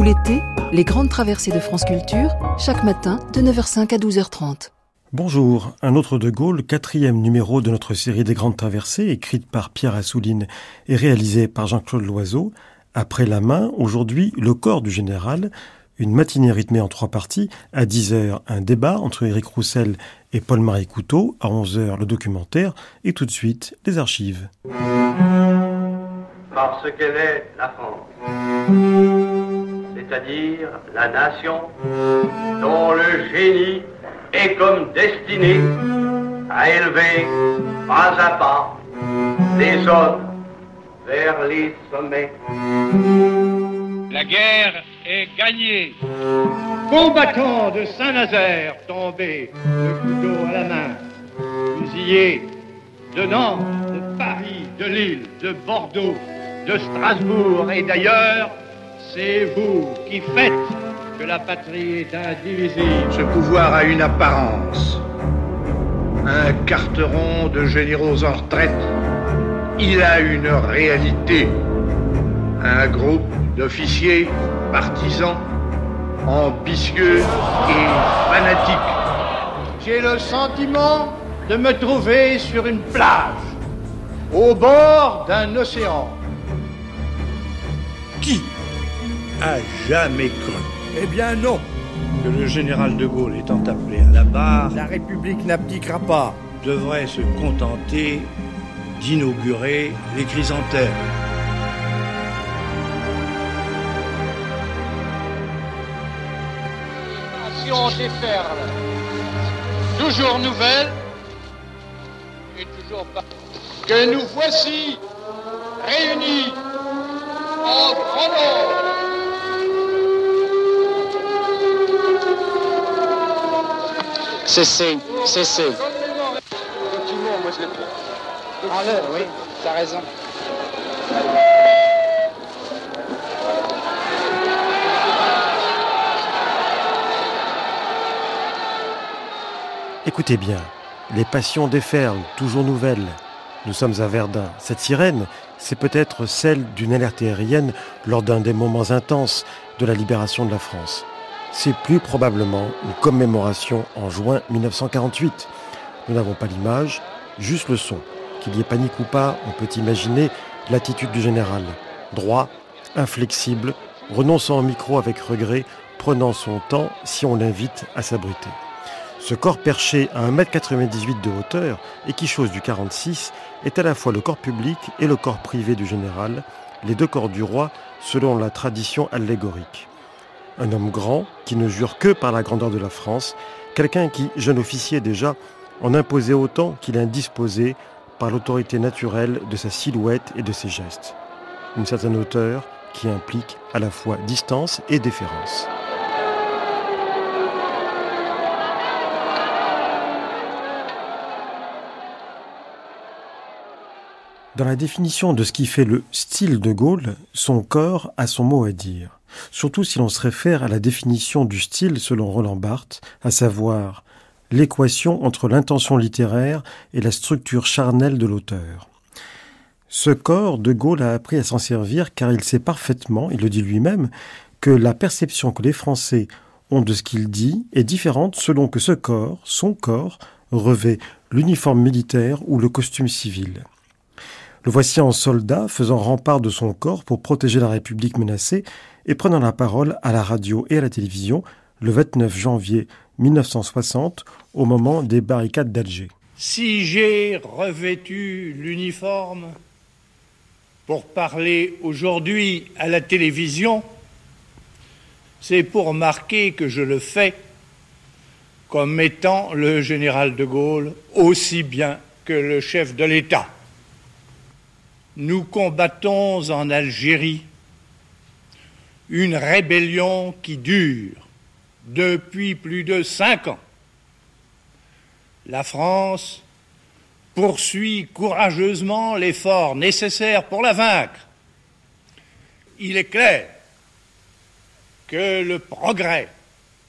Tout l'été, les grandes traversées de France Culture, chaque matin de 9h05 à 12h30. Bonjour, un autre de Gaulle, quatrième numéro de notre série des grandes traversées, écrite par Pierre Assouline et réalisée par Jean-Claude Loiseau. Après la main, aujourd'hui, le corps du général, une matinée rythmée en trois parties. À 10h, un débat entre Éric Roussel et Paul-Marie Couteau. À 11h, le documentaire. Et tout de suite, les archives. Parce qu'elle est la France, c'est-à-dire la nation dont le génie est comme destiné à élever pas à pas les hommes vers les sommets. La guerre est gagnée. Combattants de Saint-Nazaire tombés, le couteau à la main, fusillés de Nantes, de Paris, de Lille, de Bordeaux, de Strasbourg et d'ailleurs, c'est vous qui faites que la patrie est indivisible. Ce pouvoir a une apparence. Un carteron de généraux en retraite. Il a une réalité. Un groupe d'officiers partisans, ambitieux et fanatiques. J'ai le sentiment de me trouver sur une plage, au bord d'un océan. Qui? A jamais cru Eh bien non, que le général de Gaulle étant appelé à la barre la République n'abdiquera pas. devrait se contenter d'inaugurer les chrysanthèmes Nation déferle, toujours nouvelle et toujours pas. Que nous voici réunis en grand nombre. Cessez, cessez. moi je l'ai pris. Ouais, oui, t'as raison. Écoutez bien, les passions déferlent, toujours nouvelles. Nous sommes à Verdun. Cette sirène, c'est peut-être celle d'une alerte aérienne lors d'un des moments intenses de la libération de la France. C'est plus probablement une commémoration en juin 1948. Nous n'avons pas l'image, juste le son. Qu'il y ait panique ou pas, on peut imaginer l'attitude du général. Droit, inflexible, renonçant au micro avec regret, prenant son temps si on l'invite à s'abriter. Ce corps perché à 1m98 de hauteur et qui chose du 46 est à la fois le corps public et le corps privé du général, les deux corps du roi selon la tradition allégorique. Un homme grand qui ne jure que par la grandeur de la France, quelqu'un qui, jeune officier déjà, en imposait autant qu'il indisposait par l'autorité naturelle de sa silhouette et de ses gestes. Une certaine hauteur qui implique à la fois distance et déférence. Dans la définition de ce qui fait le style de Gaulle, son corps a son mot à dire. Surtout si l'on se réfère à la définition du style selon Roland Barthes, à savoir l'équation entre l'intention littéraire et la structure charnelle de l'auteur. Ce corps, De Gaulle a appris à s'en servir car il sait parfaitement, il le dit lui-même, que la perception que les Français ont de ce qu'il dit est différente selon que ce corps, son corps, revêt l'uniforme militaire ou le costume civil. Le voici en soldat faisant rempart de son corps pour protéger la République menacée et prenant la parole à la radio et à la télévision le 29 janvier 1960 au moment des barricades d'Alger. Si j'ai revêtu l'uniforme pour parler aujourd'hui à la télévision, c'est pour marquer que je le fais comme étant le général de Gaulle aussi bien que le chef de l'État. Nous combattons en Algérie une rébellion qui dure depuis plus de cinq ans. La France poursuit courageusement l'effort nécessaire pour la vaincre. Il est clair que le progrès,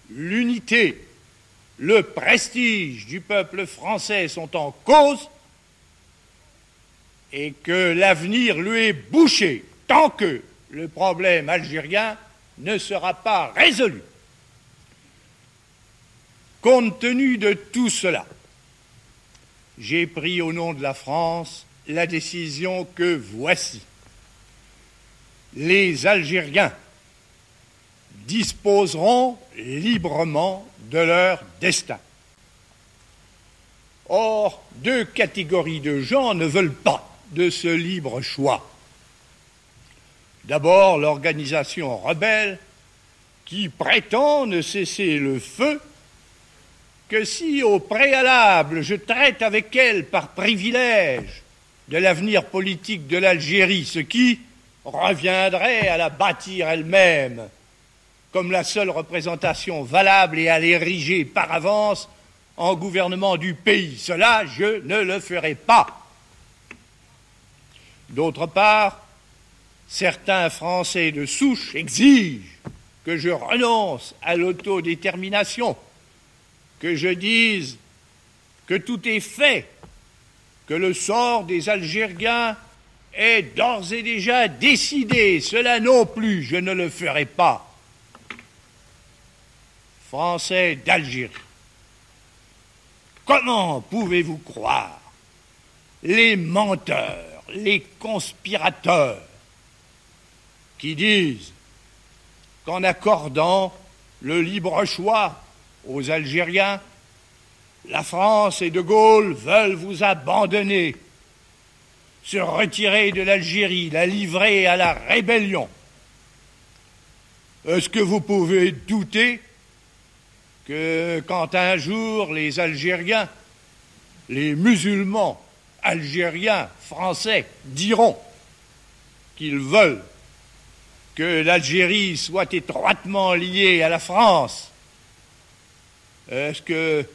l'unité, le prestige du peuple français sont en cause et que l'avenir lui est bouché tant que le problème algérien ne sera pas résolue. Compte tenu de tout cela, j'ai pris au nom de la France la décision que voici. Les Algériens disposeront librement de leur destin. Or, deux catégories de gens ne veulent pas de ce libre choix. D'abord, l'organisation rebelle qui prétend ne cesser le feu que si au préalable je traite avec elle par privilège de l'avenir politique de l'Algérie, ce qui reviendrait à la bâtir elle-même comme la seule représentation valable et à l'ériger par avance en gouvernement du pays. Cela, je ne le ferai pas. D'autre part, certains Français de souche exigent que je renonce à l'autodétermination, que je dise que tout est fait, que le sort des Algériens est d'ores et déjà décidé. Cela non plus, je ne le ferai pas. Français d'Algérie, comment pouvez-vous croire les menteurs, les conspirateurs qui disent qu'en accordant le libre choix aux Algériens, la France et De Gaulle veulent vous abandonner, se retirer de l'Algérie, la livrer à la rébellion. Est-ce que vous pouvez douter que quand un jour les Algériens, les musulmans algériens, français, diront qu'ils veulent que l'Algérie soit étroitement liée à la France, est-ce que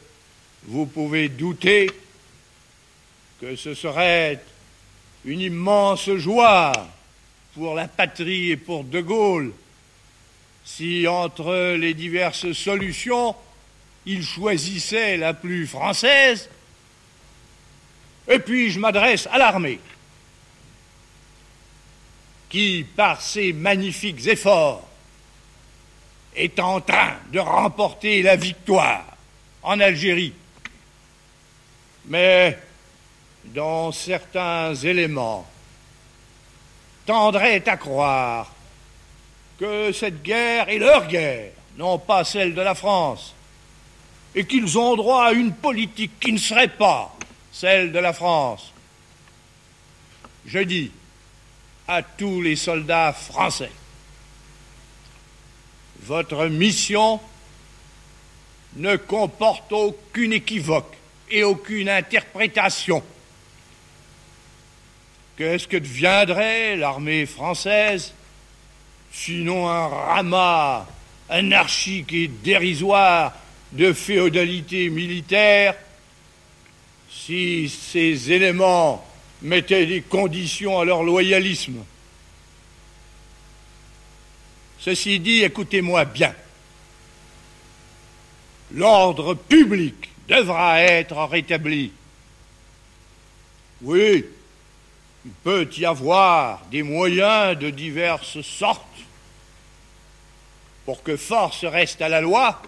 vous pouvez douter que ce serait une immense joie pour la patrie et pour De Gaulle si entre les diverses solutions, il choisissait la plus française Et puis je m'adresse à l'armée qui, par ses magnifiques efforts, est en train de remporter la victoire en Algérie, mais dont certains éléments tendraient à croire que cette guerre est leur guerre, non pas celle de la France, et qu'ils ont droit à une politique qui ne serait pas celle de la France. Je dis, à tous les soldats français. Votre mission ne comporte aucune équivoque et aucune interprétation. Qu'est-ce que deviendrait l'armée française sinon un ramas anarchique et dérisoire de féodalité militaire si ces éléments mettaient des conditions à leur loyalisme. Ceci dit, écoutez-moi bien. L'ordre public devra être rétabli. Oui, il peut y avoir des moyens de diverses sortes pour que force reste à la loi,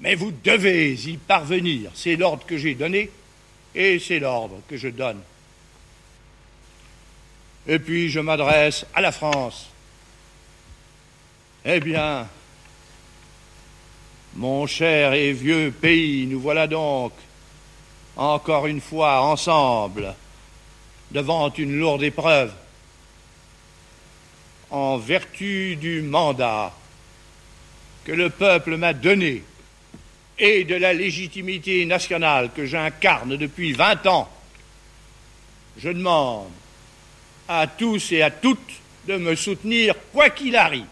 mais vous devez y parvenir. C'est l'ordre que j'ai donné et c'est l'ordre que je donne. Et puis je m'adresse à la France. Eh bien, mon cher et vieux pays, nous voilà donc encore une fois ensemble devant une lourde épreuve. En vertu du mandat que le peuple m'a donné et de la légitimité nationale que j'incarne depuis vingt ans, je demande à tous et à toutes de me soutenir quoi qu'il arrive.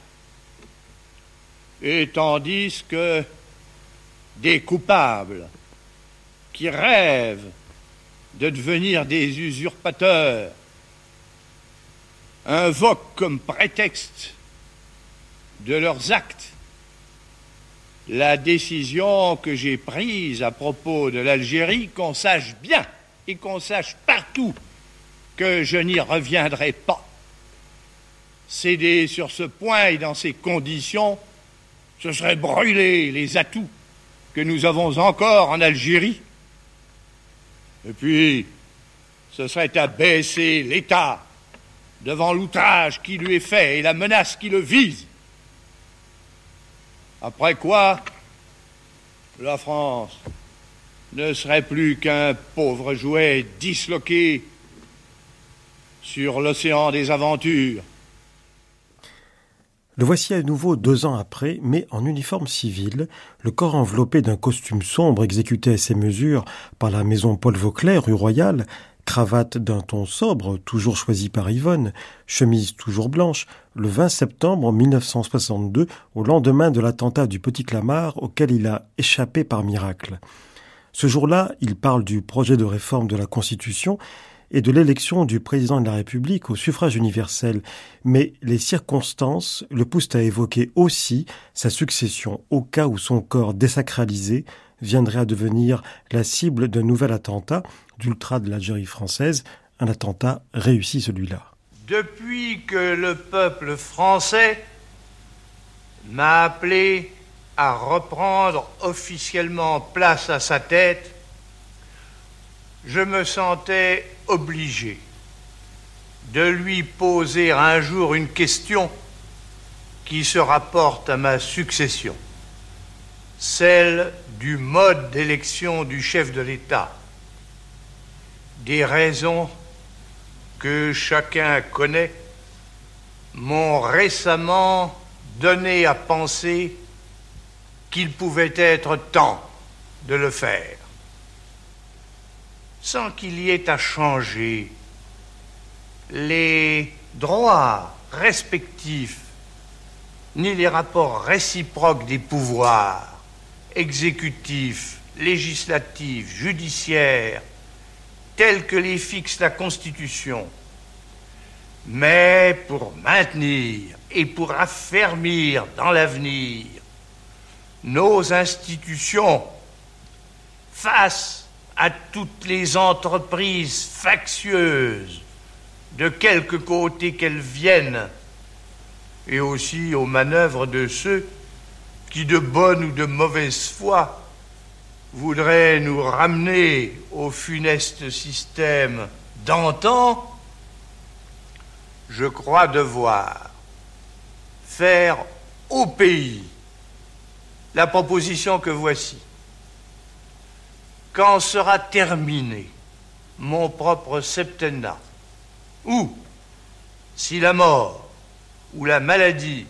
Et tandis que des coupables qui rêvent de devenir des usurpateurs invoquent comme prétexte de leurs actes la décision que j'ai prise à propos de l'Algérie, qu'on sache bien et qu'on sache partout que je n'y reviendrai pas. Céder sur ce point et dans ces conditions, ce serait brûler les atouts que nous avons encore en Algérie. Et puis, ce serait abaisser l'État devant l'outrage qui lui est fait et la menace qui le vise. Après quoi, la France ne serait plus qu'un pauvre jouet disloqué sur l'océan des aventures. Le voici à nouveau deux ans après, mais en uniforme civil, le corps enveloppé d'un costume sombre exécuté à ses mesures par la maison Paul Vauclair, rue Royale, cravate d'un ton sobre, toujours choisi par Yvonne, chemise toujours blanche, le 20 septembre 1962, au lendemain de l'attentat du Petit Clamart auquel il a échappé par miracle. Ce jour-là, il parle du projet de réforme de la Constitution et de l'élection du président de la République au suffrage universel, mais les circonstances le poussent à évoquer aussi sa succession au cas où son corps désacralisé viendrait à devenir la cible d'un nouvel attentat d'ultra de l'Algérie française, un attentat réussi celui-là. Depuis que le peuple français m'a appelé à reprendre officiellement place à sa tête, je me sentais obligé de lui poser un jour une question qui se rapporte à ma succession, celle du mode d'élection du chef de l'État. Des raisons que chacun connaît m'ont récemment donné à penser qu'il pouvait être temps de le faire sans qu'il y ait à changer les droits respectifs ni les rapports réciproques des pouvoirs exécutifs, législatifs, judiciaires, tels que les fixe la Constitution, mais pour maintenir et pour affermir dans l'avenir nos institutions face à toutes les entreprises factieuses, de quelque côté qu'elles viennent, et aussi aux manœuvres de ceux qui, de bonne ou de mauvaise foi, voudraient nous ramener au funeste système d'antan, je crois devoir faire au pays la proposition que voici. Quand sera terminé mon propre septennat, ou si la mort ou la maladie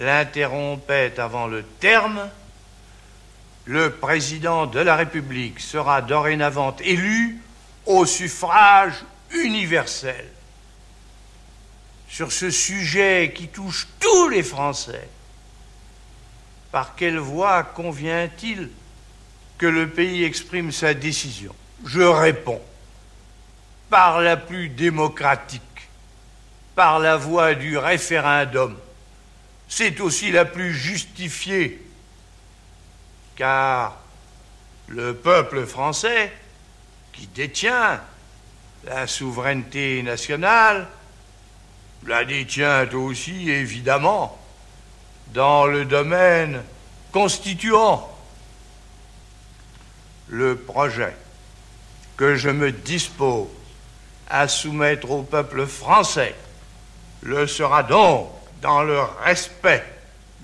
l'interrompait avant le terme, le président de la République sera dorénavant élu au suffrage universel. Sur ce sujet qui touche tous les Français, par quelle voie convient-il que le pays exprime sa décision? Je réponds par la plus démocratique, par la voie du référendum. C'est aussi la plus justifiée, car le peuple français, qui détient la souveraineté nationale, la détient aussi, évidemment, dans le domaine constituant le projet que je me dispose à soumettre au peuple français. Le sera donc dans le respect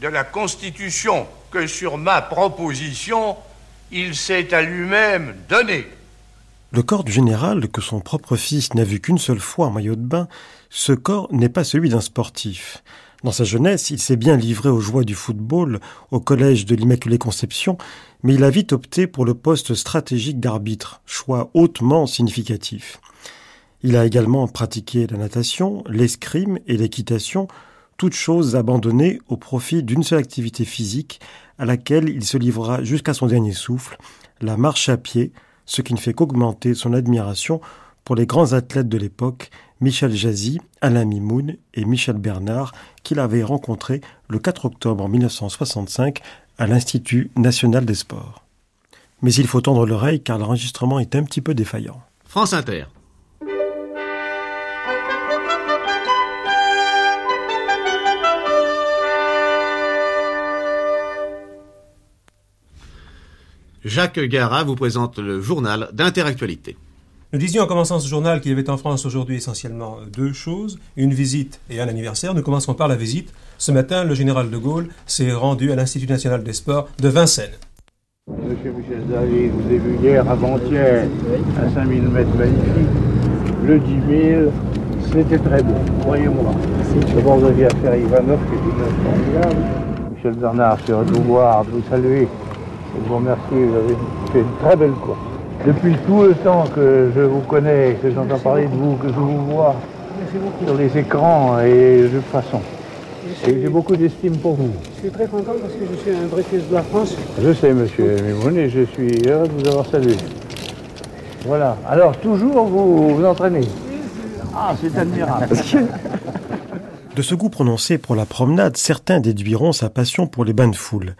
de la Constitution que sur ma proposition il s'est à lui-même donné. Le corps du général, que son propre fils n'a vu qu'une seule fois en maillot de bain, ce corps n'est pas celui d'un sportif. Dans sa jeunesse, il s'est bien livré aux joies du football au collège de l'Immaculée Conception, mais il a vite opté pour le poste stratégique d'arbitre, choix hautement significatif. Il a également pratiqué la natation, l'escrime et l'équitation, toutes choses abandonnées au profit d'une seule activité physique à laquelle il se livrera jusqu'à son dernier souffle, la marche à pied, ce qui ne fait qu'augmenter son admiration pour les grands athlètes de l'époque, Michel Jazzy, Alain Mimoun et Michel Bernard, qu'il avait rencontrés le 4 octobre 1965 à l'Institut national des sports. Mais il faut tendre l'oreille car l'enregistrement est un petit peu défaillant. France Inter. Jacques Gara vous présente le journal d'Interactualité. Nous disions en commençant ce journal qu'il y avait en France aujourd'hui essentiellement deux choses, une visite et un anniversaire. Nous commencerons par la visite. Ce matin, le général de Gaulle s'est rendu à l'Institut national des sports de Vincennes. Monsieur Michel David, vous avez vu hier, avant-hier, à 5000 mètres magnifique, le 10 000, c'était très beau, croyez-moi. D'abord, vous aviez affaire à Ivanov, qui est une formidable. Michel Bernard, je suis de vous voir, de vous saluer, de vous remercier, vous avez fait une très belle course. Depuis tout le temps que je vous connais, que j'entends parler de vous, que je vous vois sur les écrans et de toute façon, et j'ai beaucoup d'estime pour vous. Je suis très content parce que je suis un British de la France. Je sais, monsieur Mimoun, et je suis heureux de vous avoir salué. Voilà. Alors, toujours vous vous entraînez Ah, c'est admirable. De ce goût prononcé pour la promenade, certains déduiront sa passion pour les bains de foule.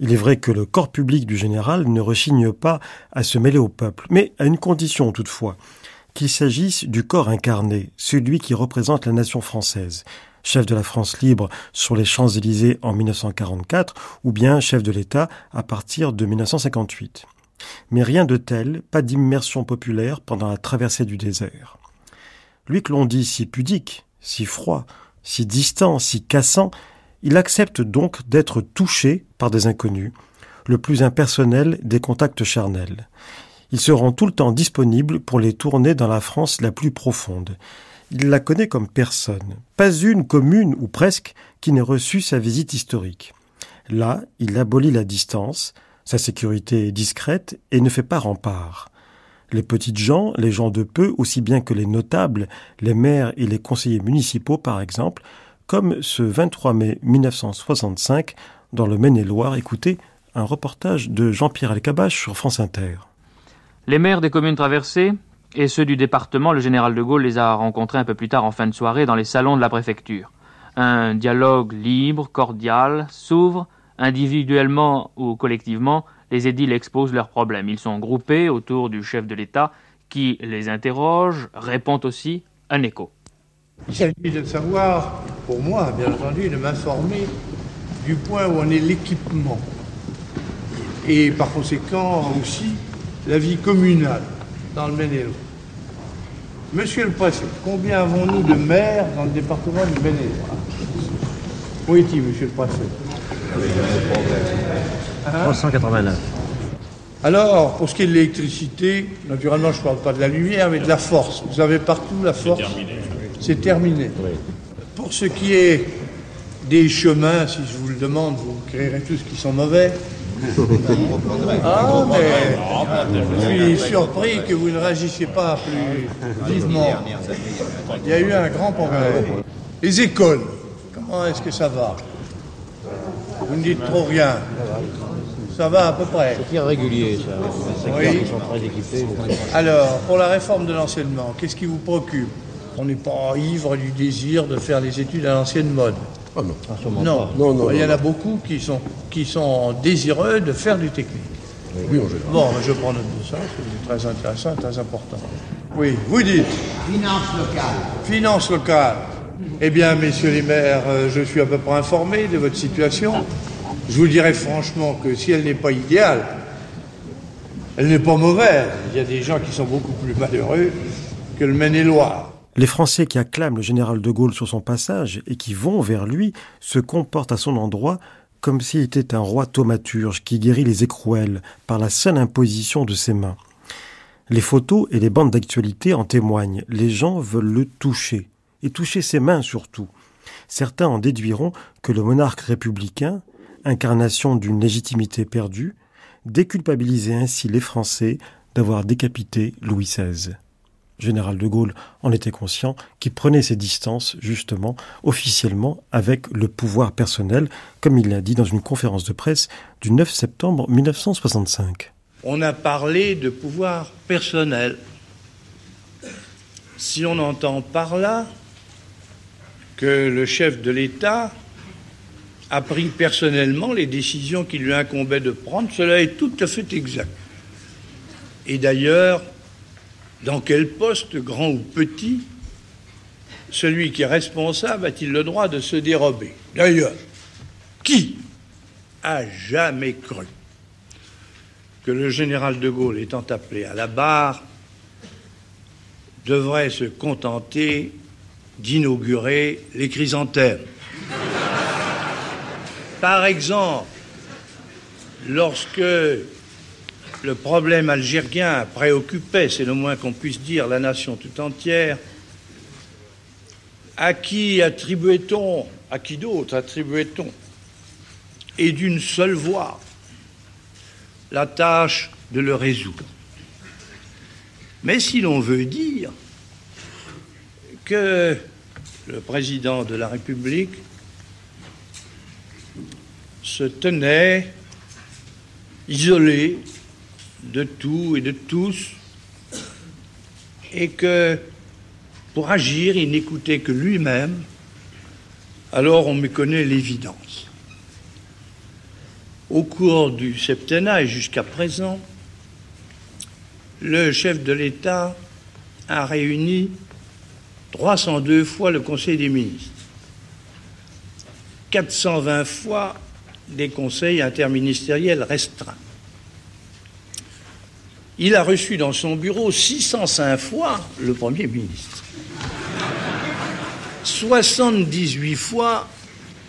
Il est vrai que le corps public du général ne rechigne pas à se mêler au peuple, mais à une condition toutefois, qu'il s'agisse du corps incarné, celui qui représente la nation française, chef de la France libre sur les Champs-Élysées en 1944, ou bien chef de l'État à partir de 1958. Mais rien de tel, pas d'immersion populaire pendant la traversée du désert. Lui que l'on dit si pudique, si froid, si distant, si cassant, il accepte donc d'être touché par des inconnus, le plus impersonnel des contacts charnels. Il se rend tout le temps disponible pour les tourner dans la France la plus profonde. Il la connaît comme personne, pas une commune ou presque qui n'ait reçu sa visite historique. Là, il abolit la distance, sa sécurité est discrète et ne fait pas rempart. Les petites gens, les gens de peu, aussi bien que les notables, les maires et les conseillers municipaux par exemple, comme ce 23 mai 1965 dans le Maine-et-Loire. Écoutez un reportage de Jean-Pierre Alcabache sur France Inter. Les maires des communes traversées et ceux du département, le général de Gaulle les a rencontrés un peu plus tard en fin de soirée dans les salons de la préfecture. Un dialogue libre, cordial, s'ouvre, individuellement ou collectivement, les édiles exposent leurs problèmes. Ils sont groupés autour du chef de l'État qui les interroge, répond aussi un écho. Il s'agit de savoir, pour moi, bien entendu, de m'informer du point où en est l'équipement. Et par conséquent aussi la vie communale dans le Maine-et-Loire. Monsieur le préfet, combien avons-nous de maires dans le département du Maine-et-Loire Où est-il, monsieur le préfet? 389. Alors, pour ce qui est de l'électricité, naturellement, je ne parle pas de la lumière, mais de la force. Vous avez partout la force. C'est terminé. Pour ce qui est des chemins, si je vous le demande, vous créerez tous qui sont mauvais. Ah, mais je suis surpris que vous ne réagissiez pas plus vivement. Il y a eu un grand progrès. Les écoles, comment est-ce que ça va? Vous ne dites trop rien. Ça va à peu près. C'est irrégulier, ça. Oui. Ils sont très équipés. Alors, pour la réforme de l'enseignement, qu'est-ce qui vous préoccupe? On n'est pas ivre du désir de faire les études à l'ancienne mode. Ah non. Non. Non, non, Il y en non. a beaucoup qui sont, qui sont désireux de faire du technique. Oui, en général. Bon, je prends note de ça, c'est très intéressant, très important. Oui, vous dites Finance locale. Finance locale. Eh bien, messieurs les maires, euh, je suis à peu près informé de votre situation. Je vous dirais franchement que si elle n'est pas idéale, elle n'est pas mauvaise. Il y a des gens qui sont beaucoup plus malheureux que le Maine-et-Loire. Les Français qui acclament le général de Gaulle sur son passage et qui vont vers lui se comportent à son endroit comme s'il était un roi thaumaturge qui guérit les écrouelles par la seule imposition de ses mains. Les photos et les bandes d'actualité en témoignent. Les gens veulent le toucher, et toucher ses mains surtout. Certains en déduiront que le monarque républicain, incarnation d'une légitimité perdue, déculpabilisait ainsi les Français d'avoir décapité Louis XVI. Général de Gaulle en était conscient, qui prenait ses distances, justement, officiellement, avec le pouvoir personnel, comme il l'a dit dans une conférence de presse du 9 septembre 1965. On a parlé de pouvoir personnel. Si on entend par là que le chef de l'État a pris personnellement les décisions qui lui incombaient de prendre, cela est tout à fait exact. Et d'ailleurs, dans quel poste, grand ou petit, celui qui est responsable a-t-il le droit de se dérober? D'ailleurs, qui a jamais cru que le général de Gaulle, étant appelé à la barre, devrait se contenter d'inaugurer les chrysanthèmes? Par exemple, lorsque le problème algérien préoccupait, c'est le moins qu'on puisse dire, la nation tout entière, à qui attribuait-on, à qui d'autre attribuait-on, et d'une seule voix, la tâche de le résoudre. Mais si l'on veut dire que le président de la République se tenait isolé de tout et de tous, et que pour agir, il n'écoutait que lui-même, alors on méconnaît l'évidence. Au cours du septennat et jusqu'à présent, le chef de l'État a réuni 302 fois le Conseil des ministres, 420 fois des conseils interministériels restreints. Il a reçu dans son bureau 605 fois le Premier ministre, 78 fois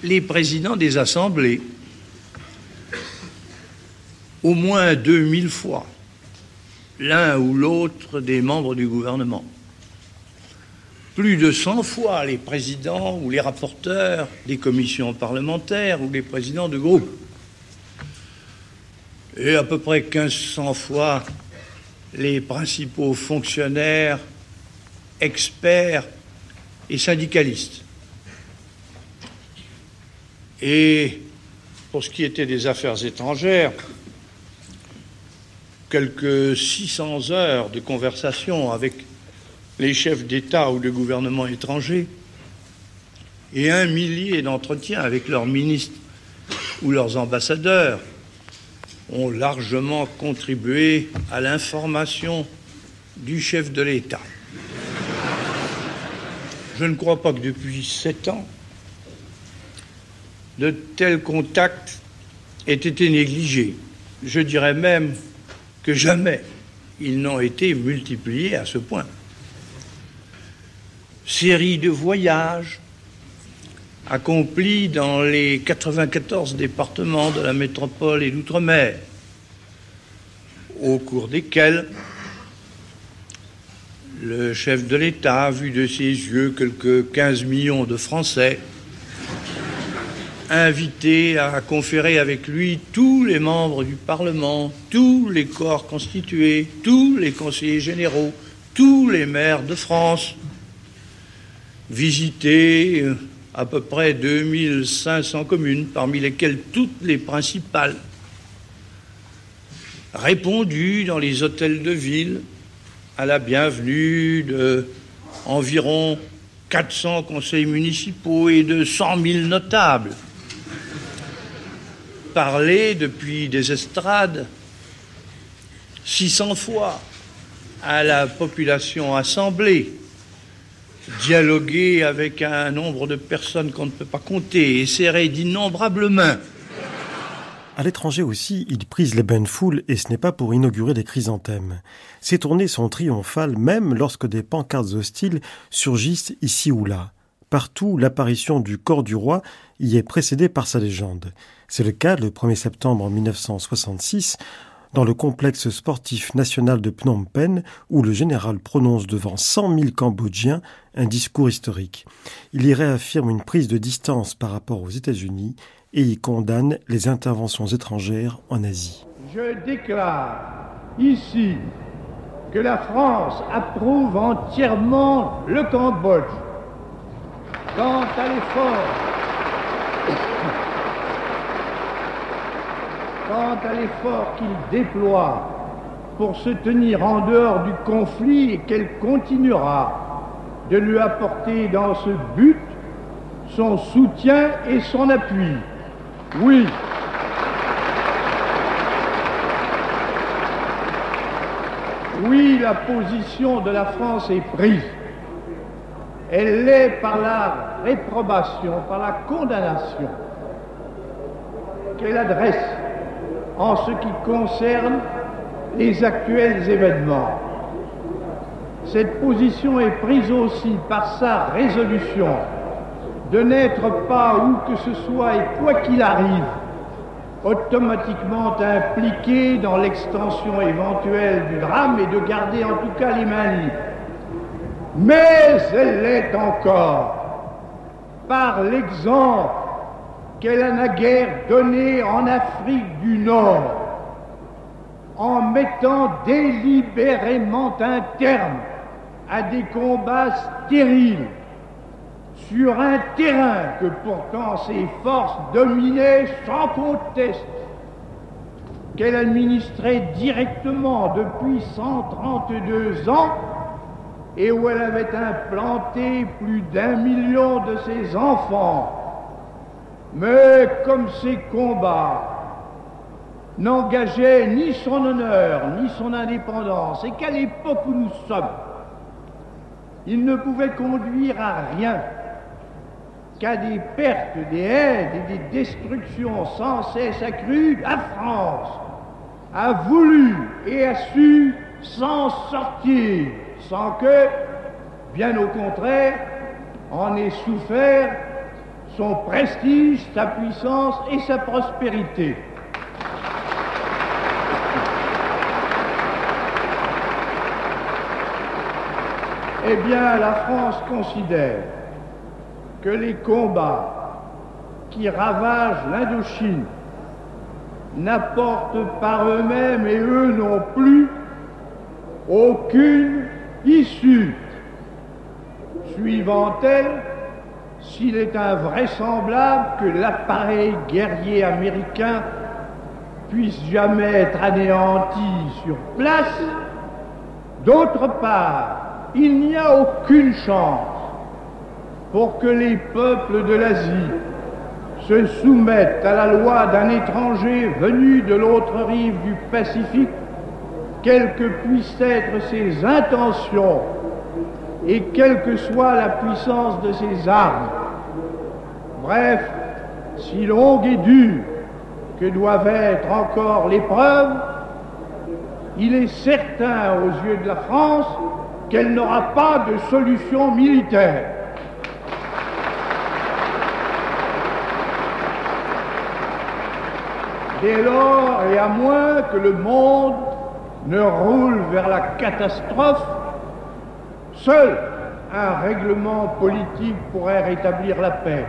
les présidents des assemblées, au moins 2000 fois l'un ou l'autre des membres du gouvernement, plus de 100 fois les présidents ou les rapporteurs des commissions parlementaires ou les présidents de groupe, et à peu près 1500 fois les principaux fonctionnaires, experts et syndicalistes. Et pour ce qui était des affaires étrangères, quelques 600 heures de conversation avec les chefs d'État ou de gouvernement étrangers et un millier d'entretiens avec leurs ministres ou leurs ambassadeurs ont largement contribué à l'information du chef de l'État. Je ne crois pas que depuis sept ans, de tels contacts aient été négligés. Je dirais même que jamais ils n'ont été multipliés à ce point. Série de voyages accomplis dans les 94 départements de la métropole et d'outre-mer, au cours desquels le chef de l'État a vu de ses yeux quelques 15 millions de Français invités à conférer avec lui tous les membres du Parlement, tous les corps constitués, tous les conseillers généraux, tous les maires de France, visiter à peu près 2500 communes, parmi lesquelles toutes les principales, répondu dans les hôtels de ville à la bienvenue de environ 400 conseils municipaux et de 100 000 notables, parlé depuis des estrades 600 fois à la population assemblée, dialoguer avec un nombre de personnes qu'on ne peut pas compter et serrer d'innombrables mains. À l'étranger aussi, il prise les bains de foule et ce n'est pas pour inaugurer des chrysanthèmes. Ces tournées sont triomphales même lorsque des pancartes hostiles surgissent ici ou là. Partout, l'apparition du corps du roi y est précédée par sa légende. C'est le cas le 1er septembre 1966 dans le complexe sportif national de Phnom Penh, où le général prononce devant 100 000 Cambodgiens un discours historique. Il y réaffirme une prise de distance par rapport aux États-Unis et y condamne les interventions étrangères en Asie. Je déclare ici que la France approuve entièrement le Cambodge. Quant à l'effort quant à l'effort qu'il déploie pour se tenir en dehors du conflit et qu'elle continuera de lui apporter dans ce but son soutien et son appui. Oui. Oui, la position de la France est prise. Elle l'est par la réprobation, par la condamnation qu'elle adresse en ce qui concerne les actuels événements. Cette position est prise aussi par sa résolution de n'être pas où que ce soit et quoi qu'il arrive automatiquement impliqué dans l'extension éventuelle du drame et de garder en tout cas les mains libres. Mais elle l'est encore par l'exemple qu'elle a naguère donné en Afrique du Nord, en mettant délibérément un terme à des combats stériles sur un terrain que pourtant ses forces dominaient sans conteste, qu'elle administrait directement depuis 132 ans et où elle avait implanté plus d'un million de ses enfants. Mais comme ces combats n'engageaient ni son honneur, ni son indépendance, et qu'à l'époque où nous sommes, ils ne pouvaient conduire à rien qu'à des pertes, des aides et des destructions sans cesse accrues, la France a voulu et a su s'en sortir sans que, bien au contraire, en ait souffert son prestige, sa puissance et sa prospérité. Eh bien, la France considère que les combats qui ravagent l'Indochine n'apportent par eux-mêmes et eux non plus aucune issue. Suivant-elle, s'il est invraisemblable que l'appareil guerrier américain puisse jamais être anéanti sur place, d'autre part, il n'y a aucune chance pour que les peuples de l'Asie se soumettent à la loi d'un étranger venu de l'autre rive du Pacifique, quelles que puissent être ses intentions et quelle que soit la puissance de ses armes. Bref, si longue et dure que doivent être encore l'épreuve, il est certain aux yeux de la France qu'elle n'aura pas de solution militaire. Dès lors, et à moins que le monde ne roule vers la catastrophe, seul un règlement politique pourrait rétablir la paix.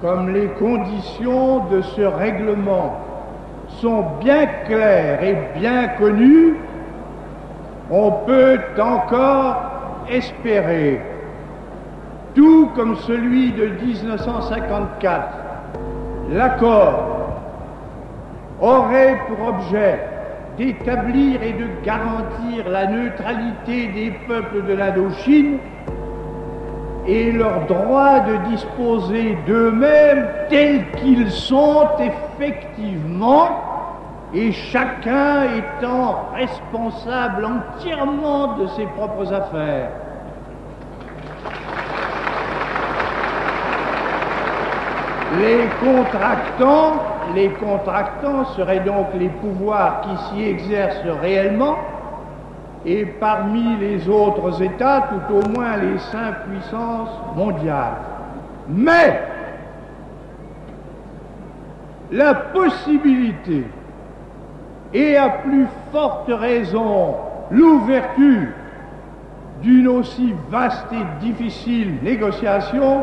Comme les conditions de ce règlement sont bien claires et bien connues, on peut encore espérer, tout comme celui de 1954, l'accord aurait pour objet d'établir et de garantir la neutralité des peuples de l'Indochine et leur droit de disposer d'eux-mêmes tels qu'ils sont effectivement, et chacun étant responsable entièrement de ses propres affaires. Les contractants, les contractants seraient donc les pouvoirs qui s'y exercent réellement, et parmi les autres États, tout au moins les cinq puissances mondiales. Mais la possibilité, et à plus forte raison l'ouverture d'une aussi vaste et difficile négociation,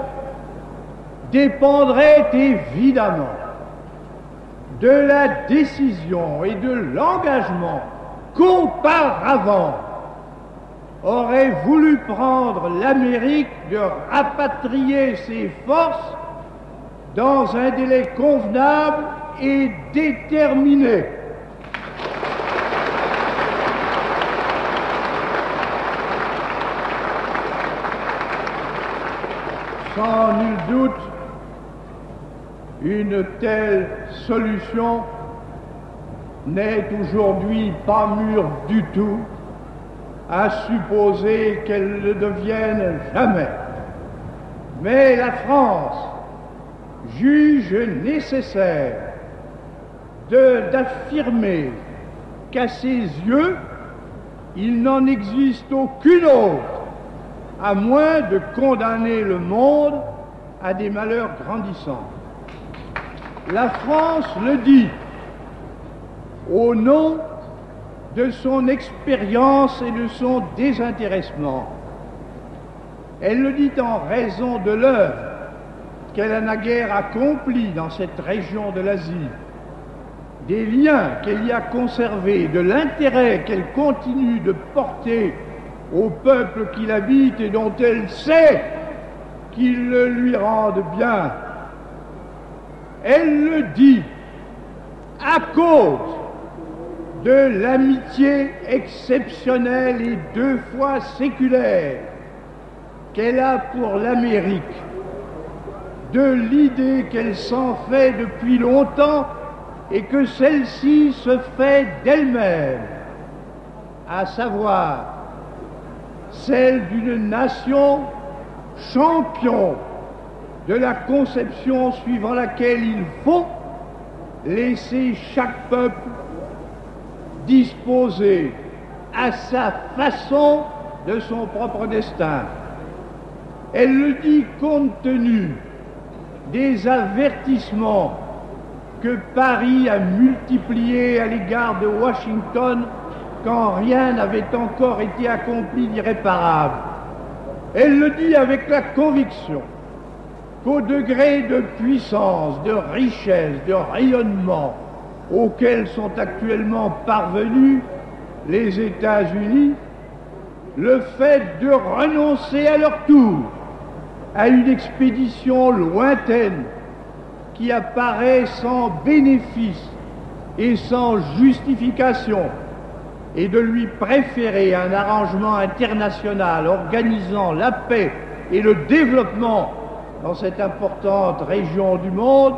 dépendrait évidemment de la décision et de l'engagement qu'auparavant aurait voulu prendre l'Amérique de rapatrier ses forces dans un délai convenable et déterminé. Sans nul doute, une telle solution n'est aujourd'hui pas mûre du tout, à supposer qu'elle ne devienne jamais. Mais la France juge nécessaire d'affirmer qu'à ses yeux, il n'en existe aucune autre, à moins de condamner le monde à des malheurs grandissants. La France le dit au nom de son expérience et de son désintéressement. Elle le dit en raison de l'œuvre qu'elle a naguère accomplie dans cette région de l'Asie, des liens qu'elle y a conservés, de l'intérêt qu'elle continue de porter au peuple qui l'habite et dont elle sait qu'il le lui rende bien. Elle le dit à cause de l'amitié exceptionnelle et deux fois séculaire qu'elle a pour l'Amérique, de l'idée qu'elle s'en fait depuis longtemps et que celle-ci se fait d'elle-même, à savoir celle d'une nation champion de la conception suivant laquelle il faut laisser chaque peuple disposer à sa façon de son propre destin. Elle le dit compte tenu des avertissements que Paris a multipliés à l'égard de Washington quand rien n'avait encore été accompli d'irréparable. Elle le dit avec la conviction qu'au degré de puissance, de richesse, de rayonnement auquel sont actuellement parvenus les États-Unis, le fait de renoncer à leur tour à une expédition lointaine qui apparaît sans bénéfice et sans justification, et de lui préférer un arrangement international organisant la paix et le développement dans cette importante région du monde,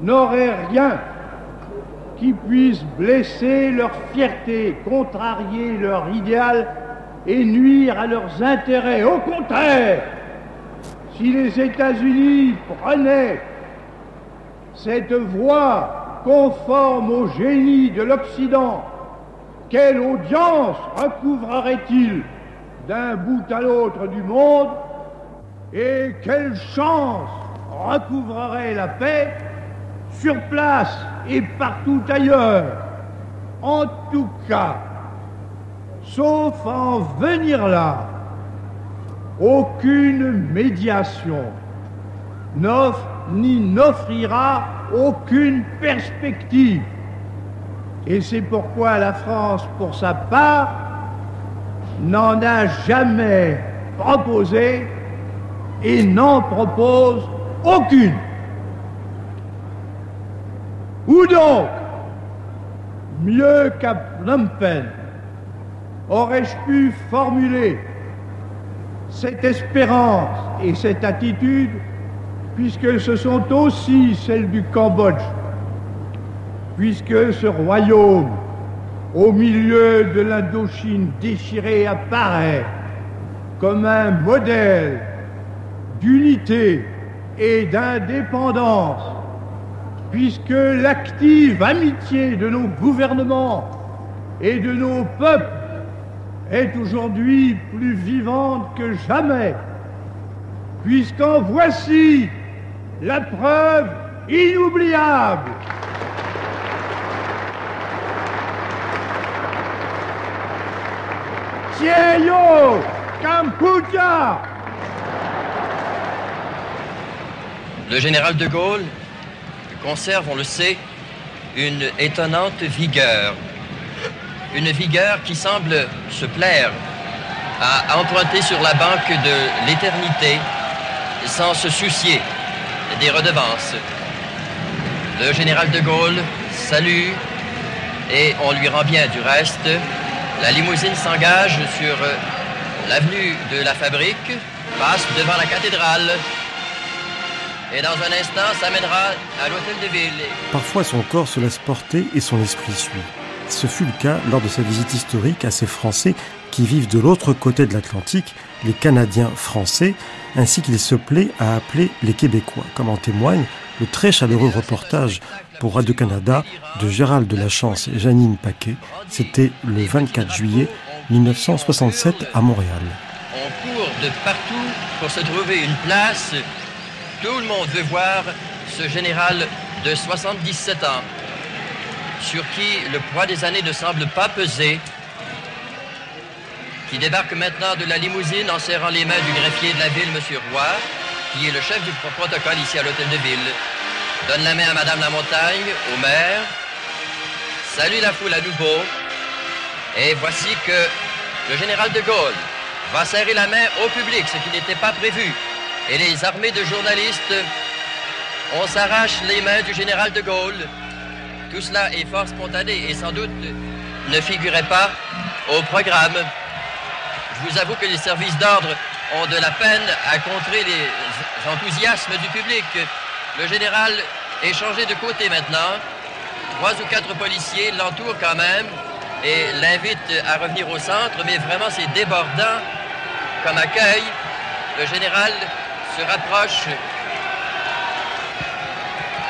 n'aurait rien qui puisse blesser leur fierté, contrarier leur idéal et nuire à leurs intérêts. Au contraire, si les États-Unis prenaient cette voie conforme au génie de l'Occident, quelle audience recouvrerait-il d'un bout à l'autre du monde et quelle chance recouvrerait la paix sur place et partout ailleurs En tout cas, sauf en venir là, aucune médiation n'offre ni n'offrira aucune perspective. Et c'est pourquoi la France, pour sa part, n'en a jamais proposé et n'en propose aucune. Où donc, mieux qu'à Phnom Penh, aurais-je pu formuler cette espérance et cette attitude, puisque ce sont aussi celles du Cambodge, puisque ce royaume, au milieu de l'Indochine déchirée, apparaît comme un modèle d'unité et d'indépendance, puisque l'active amitié de nos gouvernements et de nos peuples est aujourd'hui plus vivante que jamais, puisqu'en voici la preuve inoubliable. Tieyo Kampuchea Le général de Gaulle conserve, on le sait, une étonnante vigueur. Une vigueur qui semble se plaire à emprunter sur la banque de l'éternité sans se soucier des redevances. Le général de Gaulle salue et on lui rend bien du reste. La limousine s'engage sur l'avenue de la fabrique, passe devant la cathédrale et dans un instant s'amènera à l'hôtel de ville. Parfois son corps se laisse porter et son esprit suit. Ce fut le cas lors de sa visite historique à ces Français qui vivent de l'autre côté de l'Atlantique, les Canadiens français, ainsi qu'il se plaît à appeler les Québécois, comme en témoigne le très chaleureux reportage pour Radio-Canada de Gérald de la Chance et Janine Paquet. C'était le 24 juillet 1967 à Montréal. On court de partout pour se trouver une place. Tout le monde veut voir ce général de 77 ans, sur qui le poids des années ne semble pas peser, qui débarque maintenant de la limousine en serrant les mains du greffier de la ville, M. Roy, qui est le chef du protocole ici à l'hôtel de ville. Donne la main à Madame la Montagne, au maire, salue la foule à nouveau, et voici que le général de Gaulle va serrer la main au public, ce qui n'était pas prévu. Et les armées de journalistes, on s'arrache les mains du général de Gaulle. Tout cela est fort spontané et sans doute ne figurait pas au programme. Je vous avoue que les services d'ordre ont de la peine à contrer les enthousiasmes du public. Le général est changé de côté maintenant. Trois ou quatre policiers l'entourent quand même et l'invitent à revenir au centre, mais vraiment c'est débordant comme accueil. Le général se rapproche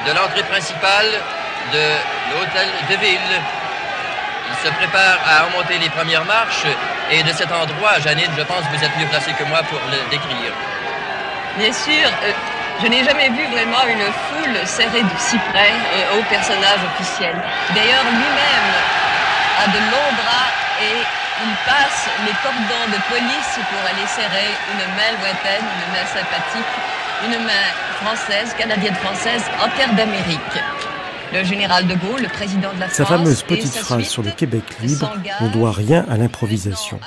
de l'entrée principale de l'hôtel de ville. Il se prépare à remonter les premières marches et de cet endroit, Janine, je pense que vous êtes mieux placée que moi pour le décrire. Bien sûr, euh, je n'ai jamais vu vraiment une foule serrée de si près euh, au personnage officiel. D'ailleurs, lui-même a de longs bras et il passe les cordons de police pour aller serrer une main lointaine, une main sympathique, une main française, canadienne-française, en terre d'Amérique. Le général de Gaulle, le président de la France. Sa fameuse et petite sa phrase sur le Québec libre ne doit rien à l'improvisation.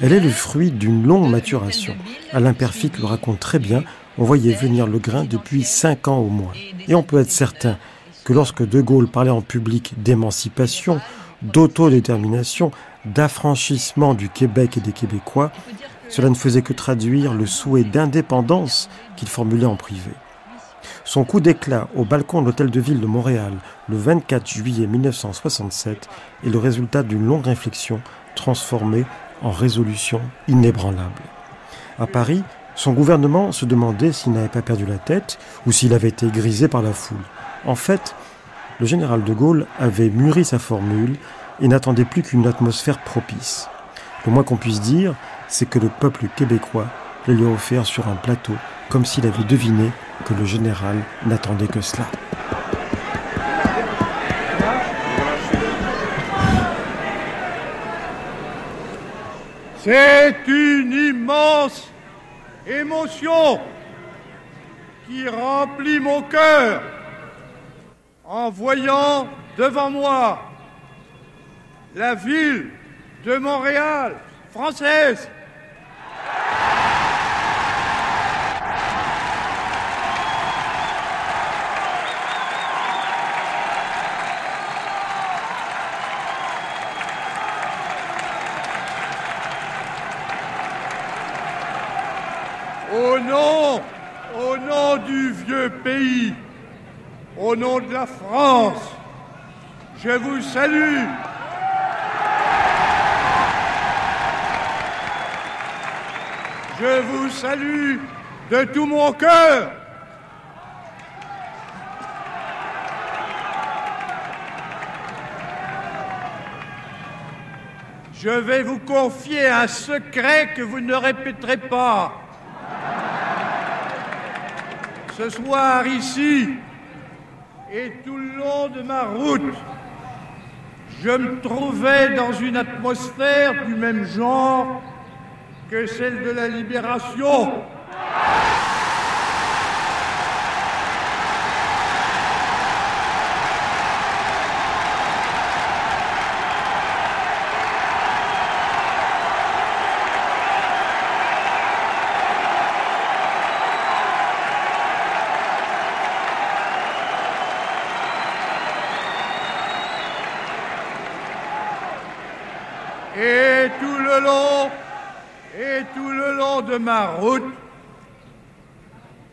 Elle est le fruit d'une longue maturation. Alain Perfit le raconte très bien. On voyait venir le grain depuis cinq ans au moins. Et on peut être certain que lorsque De Gaulle parlait en public d'émancipation, d'autodétermination, d'affranchissement du Québec et des Québécois, cela ne faisait que traduire le souhait d'indépendance qu'il formulait en privé. Son coup d'éclat au balcon de l'hôtel de ville de Montréal le 24 juillet 1967 est le résultat d'une longue réflexion transformée en résolution inébranlable. À Paris, son gouvernement se demandait s'il n'avait pas perdu la tête ou s'il avait été grisé par la foule. En fait, le général de Gaulle avait mûri sa formule et n'attendait plus qu'une atmosphère propice. Le moins qu'on puisse dire, c'est que le peuple québécois le lui a offert sur un plateau, comme s'il avait deviné que le général n'attendait que cela. C'est une immense émotion qui remplit mon cœur en voyant devant moi la ville de Montréal française. Au nom, au nom du vieux pays, au nom de la France, je vous salue. Je vous salue de tout mon cœur. Je vais vous confier un secret que vous ne répéterez pas. Ce soir ici et tout le long de ma route, je me trouvais dans une atmosphère du même genre que celle de la libération.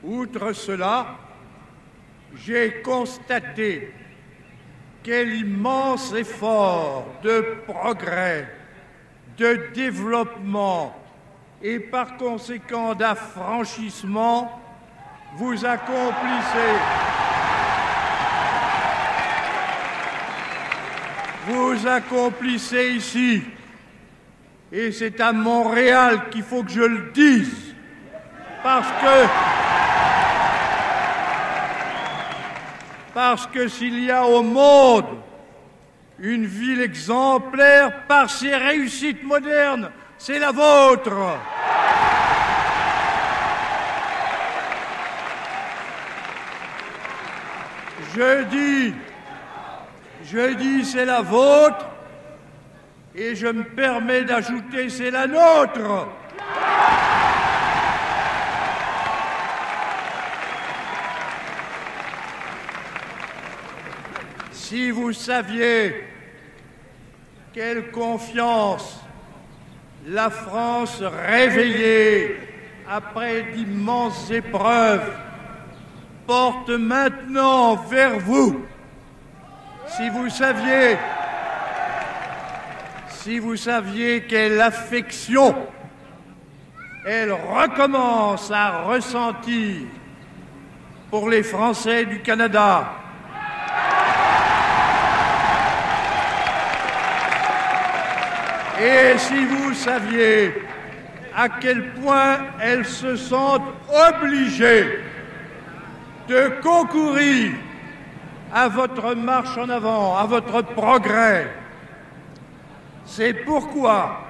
Outre cela, j'ai constaté quel immense effort de progrès, de développement et par conséquent d'affranchissement vous accomplissez. Vous accomplissez ici. Et c'est à Montréal qu'il faut que je le dise. Parce que. S'il y a au monde une ville exemplaire par ses réussites modernes, c'est la vôtre. Je dis, je dis c'est la vôtre et je me permets d'ajouter c'est la nôtre. Si vous saviez quelle confiance la France réveillée après d'immenses épreuves porte maintenant vers vous. Si vous saviez, si vous saviez quelle affection elle recommence à ressentir pour les Français du Canada. Et si vous saviez à quel point elles se sentent obligées de concourir à votre marche en avant, à votre progrès. C'est pourquoi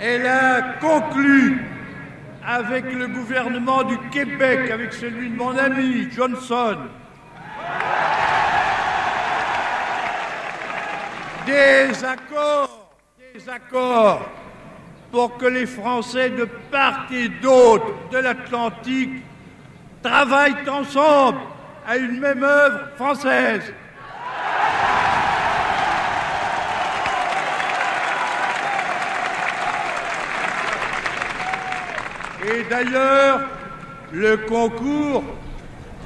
elle a conclu avec le gouvernement du Québec, avec celui de mon ami Johnson, des accords, accords pour que les Français de part et d'autre de l'Atlantique travaillent ensemble à une même œuvre française. Et d'ailleurs, le concours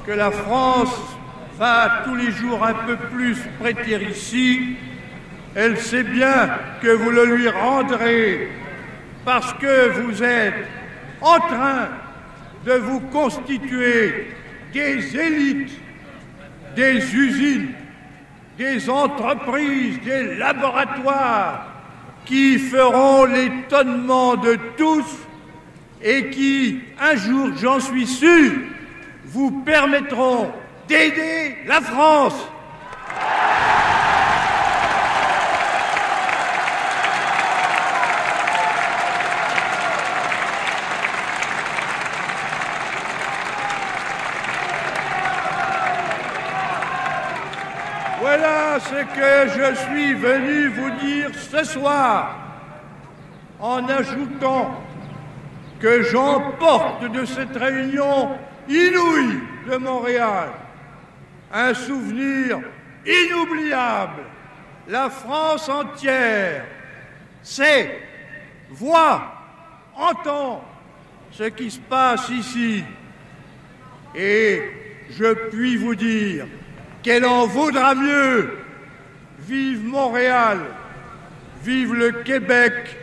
que la France va tous les jours un peu plus prêter ici, elle sait bien que vous le lui rendrez parce que vous êtes en train de vous constituer des élites, des usines, des entreprises, des laboratoires qui feront l'étonnement de tous et qui, un jour, j'en suis sûr, vous permettront d'aider la France. Voilà ce que je suis venu vous dire ce soir, en ajoutant que j'emporte de cette réunion inouïe de Montréal un souvenir inoubliable. La France entière sait, voit, entend ce qui se passe ici. Et je puis vous dire qu'elle en vaudra mieux. Vive Montréal, vive le Québec.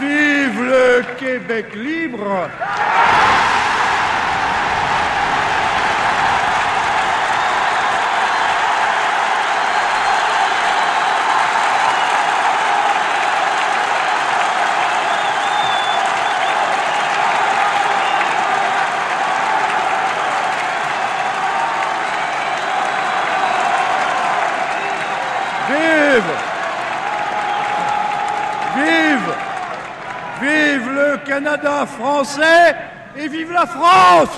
Vive le Québec libre. Vive Vive Vive français et vive la France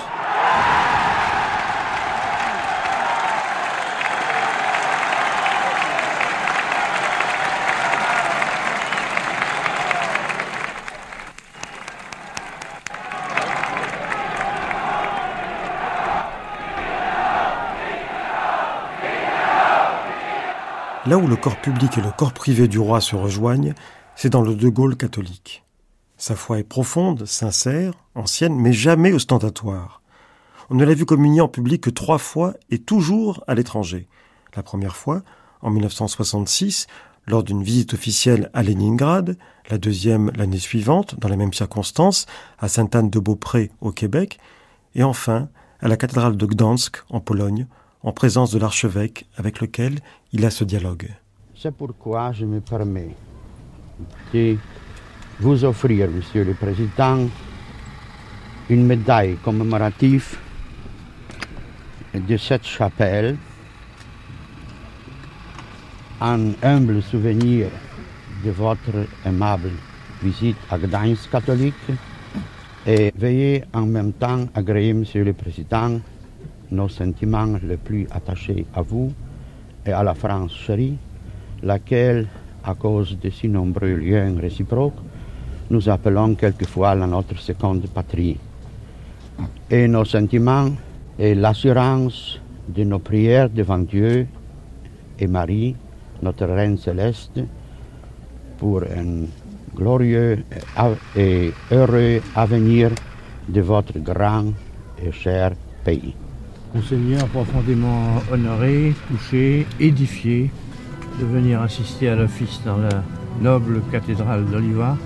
Là où le corps public et le corps privé du roi se rejoignent, c'est dans le De Gaulle catholique. Sa foi est profonde, sincère, ancienne, mais jamais ostentatoire. On ne l'a vu communier en public que trois fois et toujours à l'étranger. La première fois, en 1966, lors d'une visite officielle à Leningrad, la deuxième l'année suivante, dans les mêmes circonstances, à Sainte-Anne-de-Beaupré, au Québec, et enfin, à la cathédrale de Gdansk, en Pologne, en présence de l'archevêque avec lequel il a ce dialogue. C'est pourquoi je me permets vous offrir, Monsieur le Président, une médaille commémorative de cette chapelle, un humble souvenir de votre aimable visite à Gdańsk catholique et veuillez en même temps agréer, Monsieur le Président, nos sentiments les plus attachés à vous et à la France chérie, laquelle, à cause de si nombreux liens réciproques, nous appelons quelquefois la notre seconde patrie. Et nos sentiments et l'assurance de nos prières devant Dieu et Marie, notre Reine céleste, pour un glorieux et heureux avenir de votre grand et cher pays. Monseigneur, profondément honoré, touché, édifié de venir assister à l'office dans la noble cathédrale d'Oliva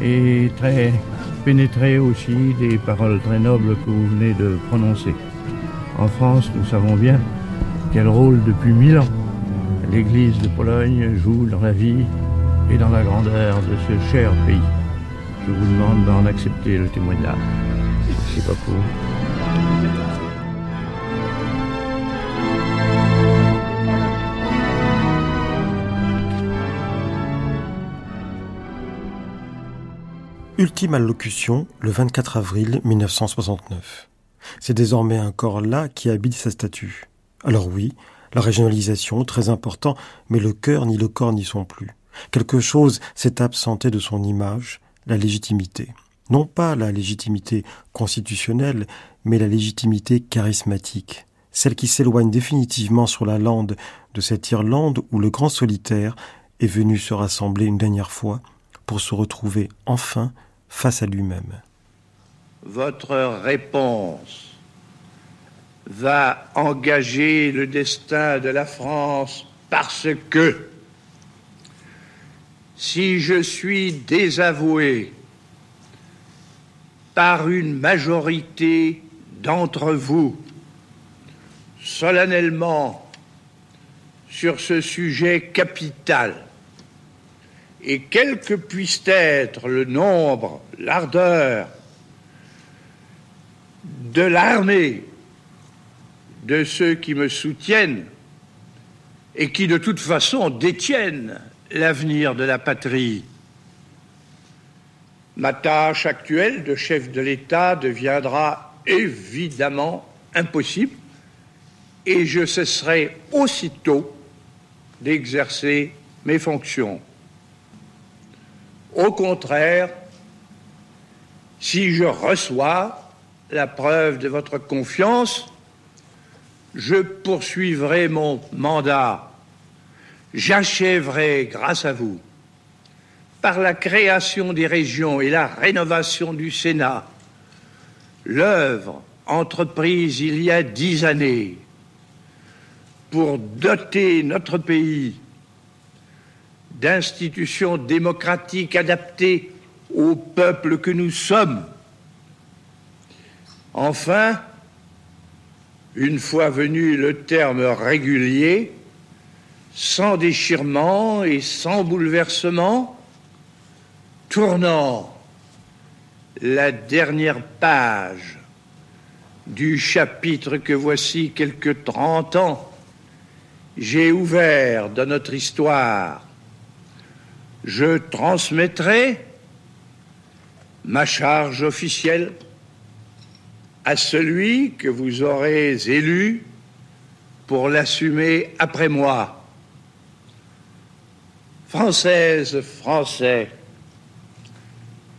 et très pénétré aussi des paroles très nobles que vous venez de prononcer. En France, nous savons bien quel rôle depuis mille ans l'Église de Pologne joue dans la vie et dans la grandeur de ce cher pays. Je vous demande d'en accepter le témoignage. Merci beaucoup. Ultime allocution le 24 avril 1969. C'est désormais un corps là qui habite sa statue. Alors oui, la régionalisation, très important, mais le cœur ni le corps n'y sont plus. Quelque chose s'est absenté de son image, la légitimité. Non pas la légitimité constitutionnelle, mais la légitimité charismatique, celle qui s'éloigne définitivement sur la lande de cette Irlande où le grand solitaire est venu se rassembler une dernière fois pour se retrouver enfin face à lui-même. Votre réponse va engager le destin de la France parce que si je suis désavoué par une majorité d'entre vous solennellement sur ce sujet capital, et quel que puisse être le nombre, l'ardeur de l'armée de ceux qui me soutiennent et qui de toute façon détiennent l'avenir de la patrie. Ma tâche actuelle de chef de l'État deviendra évidemment impossible et je cesserai aussitôt d'exercer mes fonctions. Au contraire, si je reçois la preuve de votre confiance, je poursuivrai mon mandat. J'achèverai, grâce à vous, par la création des régions et la rénovation du Sénat, l'œuvre entreprise il y a dix années pour doter notre pays d'institutions démocratiques adaptées au peuple que nous sommes. Enfin, une fois venu le terme régulier, sans déchirement et sans bouleversement, tournant la dernière page du chapitre que voici quelque trente ans, j'ai ouvert dans notre histoire. Je transmettrai ma charge officielle à celui que vous aurez élu pour l'assumer après moi. Française, Français,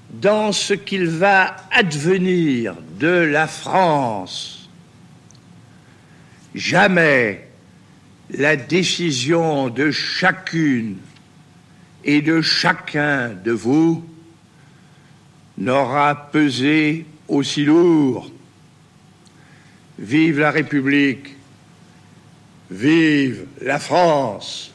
dans ce qu'il va advenir de la France, jamais la décision de chacune et de chacun de vous n'aura pesé aussi lourd. Vive la République, vive la France.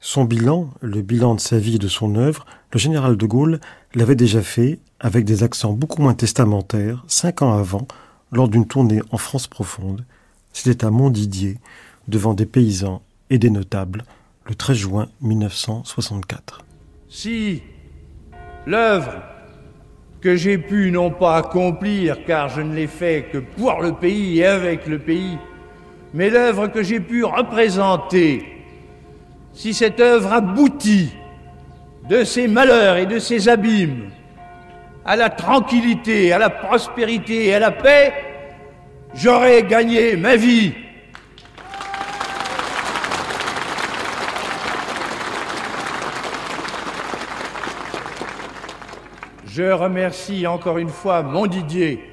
Son bilan, le bilan de sa vie et de son œuvre, le général de Gaulle l'avait déjà fait, avec des accents beaucoup moins testamentaires, cinq ans avant, lors d'une tournée en France profonde. C'était à Montdidier, devant des paysans et des notables, le 13 juin 1964. Si l'œuvre que j'ai pu non pas accomplir, car je ne l'ai fait que pour le pays et avec le pays, mais l'œuvre que j'ai pu représenter, si cette œuvre aboutit de ses malheurs et de ses abîmes à la tranquillité, à la prospérité et à la paix, j'aurais gagné ma vie. Je remercie encore une fois mon Didier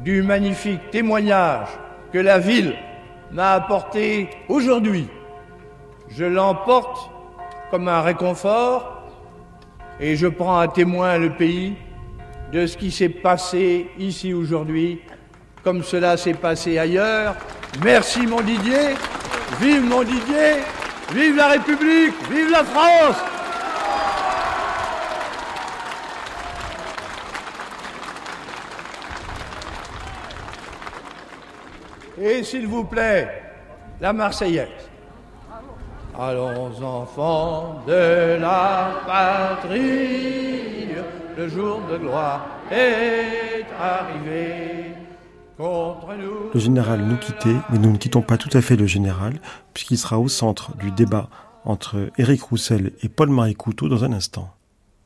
du magnifique témoignage que la ville m'a apporté aujourd'hui. Je l'emporte comme un réconfort et je prends à témoin le pays de ce qui s'est passé ici aujourd'hui, comme cela s'est passé ailleurs. Merci mon Didier, vive mon Didier, vive la République, vive la France Et s'il vous plaît, la Marseillaise. Allons enfants de la patrie, le jour de gloire est arrivé. Contre nous. Le général nous quittait, mais nous ne quittons pas tout à fait le général, puisqu'il sera au centre du débat entre Éric Roussel et Paul-Marie Couteau dans un instant.